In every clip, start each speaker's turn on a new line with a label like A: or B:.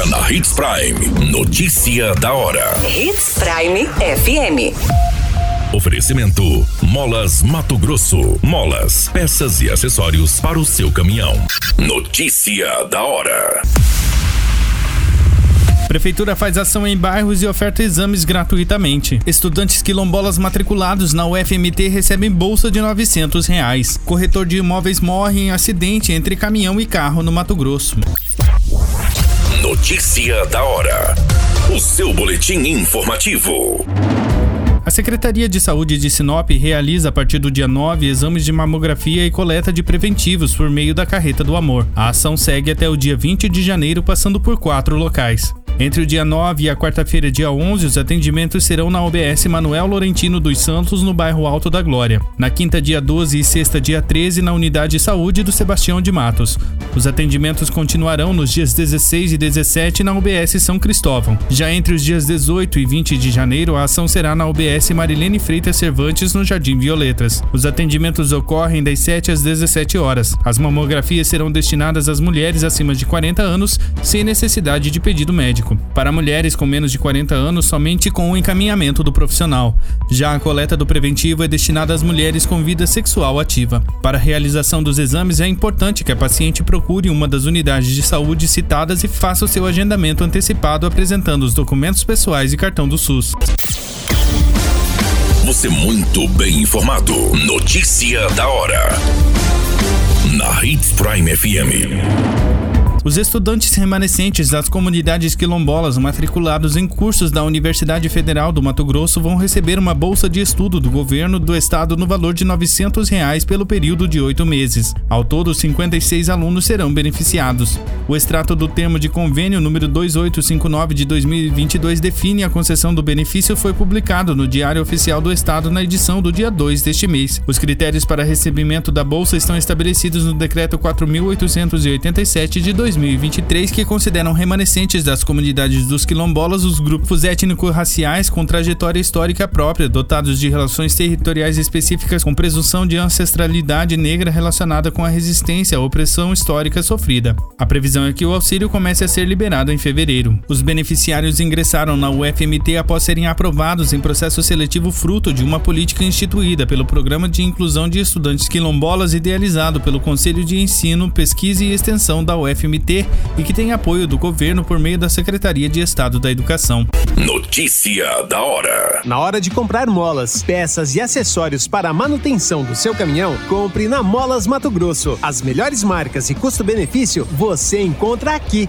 A: Agora na Hits Prime. Notícia da hora.
B: Hits Prime FM.
A: Oferecimento: Molas Mato Grosso. Molas, peças e acessórios para o seu caminhão. Notícia da hora.
C: Prefeitura faz ação em bairros e oferta exames gratuitamente. Estudantes quilombolas matriculados na UFMT recebem bolsa de 900 reais. Corretor de imóveis morre em acidente entre caminhão e carro no Mato Grosso.
A: Notícia da hora. O seu boletim informativo.
C: A Secretaria de Saúde de Sinop realiza a partir do dia 9 exames de mamografia e coleta de preventivos por meio da Carreta do Amor. A ação segue até o dia 20 de janeiro, passando por quatro locais. Entre o dia 9 e a quarta-feira, dia 11, os atendimentos serão na OBS Manuel Laurentino dos Santos, no bairro Alto da Glória. Na quinta, dia 12 e sexta, dia 13, na Unidade de Saúde do Sebastião de Matos. Os atendimentos continuarão nos dias 16 e 17 na UBS São Cristóvão. Já entre os dias 18 e 20 de janeiro, a ação será na UBS Marilene Freitas Cervantes, no Jardim Violetas. Os atendimentos ocorrem das 7 às 17 horas. As mamografias serão destinadas às mulheres acima de 40 anos, sem necessidade de pedido médico. Para mulheres com menos de 40 anos, somente com o encaminhamento do profissional. Já a coleta do preventivo é destinada às mulheres com vida sexual ativa. Para a realização dos exames, é importante que a paciente procure uma das unidades de saúde citadas e faça o seu agendamento antecipado apresentando os documentos pessoais e cartão do SUS.
A: Você muito bem informado. Notícia da hora. Na Hits Prime FM.
C: Os estudantes remanescentes das comunidades quilombolas matriculados em cursos da Universidade Federal do Mato Grosso vão receber uma bolsa de estudo do governo do estado no valor de 900 reais pelo período de oito meses. Ao todo, 56 alunos serão beneficiados. O extrato do termo de convênio número 2859 de 2022 define a concessão do benefício foi publicado no Diário Oficial do Estado na edição do dia 2 deste mês. Os critérios para recebimento da bolsa estão estabelecidos no decreto 4887 de 2022. 2023 que consideram remanescentes das comunidades dos quilombolas os grupos étnico-raciais com trajetória histórica própria, dotados de relações territoriais específicas com presunção de ancestralidade negra relacionada com a resistência à opressão histórica sofrida. A previsão é que o auxílio comece a ser liberado em fevereiro. Os beneficiários ingressaram na UFMT após serem aprovados em processo seletivo fruto de uma política instituída pelo Programa de Inclusão de Estudantes Quilombolas idealizado pelo Conselho de Ensino, Pesquisa e Extensão da UFMT e que tem apoio do governo por meio da Secretaria de Estado da Educação.
A: Notícia da hora.
D: Na hora de comprar molas, peças e acessórios para a manutenção do seu caminhão, compre na Molas Mato Grosso. As melhores marcas e custo-benefício você encontra aqui.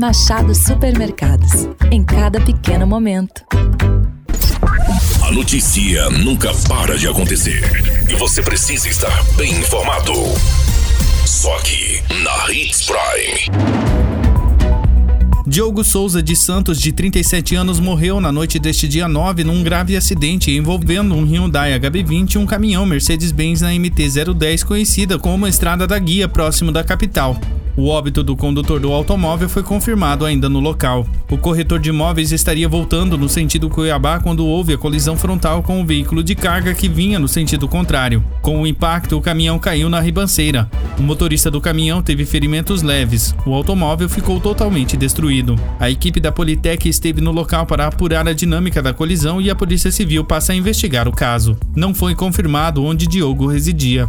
E: Machado Supermercados. Em cada pequeno momento.
A: A notícia nunca para de acontecer. E você precisa estar bem informado. Só aqui, na Hits Prime.
C: Diogo Souza de Santos, de 37 anos, morreu na noite deste dia 9 num grave acidente envolvendo um Hyundai HB20 e um caminhão Mercedes-Benz na MT-010, conhecida como Estrada da Guia, próximo da capital. O óbito do condutor do automóvel foi confirmado ainda no local. O corretor de imóveis estaria voltando no sentido Cuiabá quando houve a colisão frontal com o veículo de carga que vinha no sentido contrário. Com o impacto, o caminhão caiu na ribanceira. O motorista do caminhão teve ferimentos leves. O automóvel ficou totalmente destruído. A equipe da Politec esteve no local para apurar a dinâmica da colisão e a Polícia Civil passa a investigar o caso. Não foi confirmado onde Diogo residia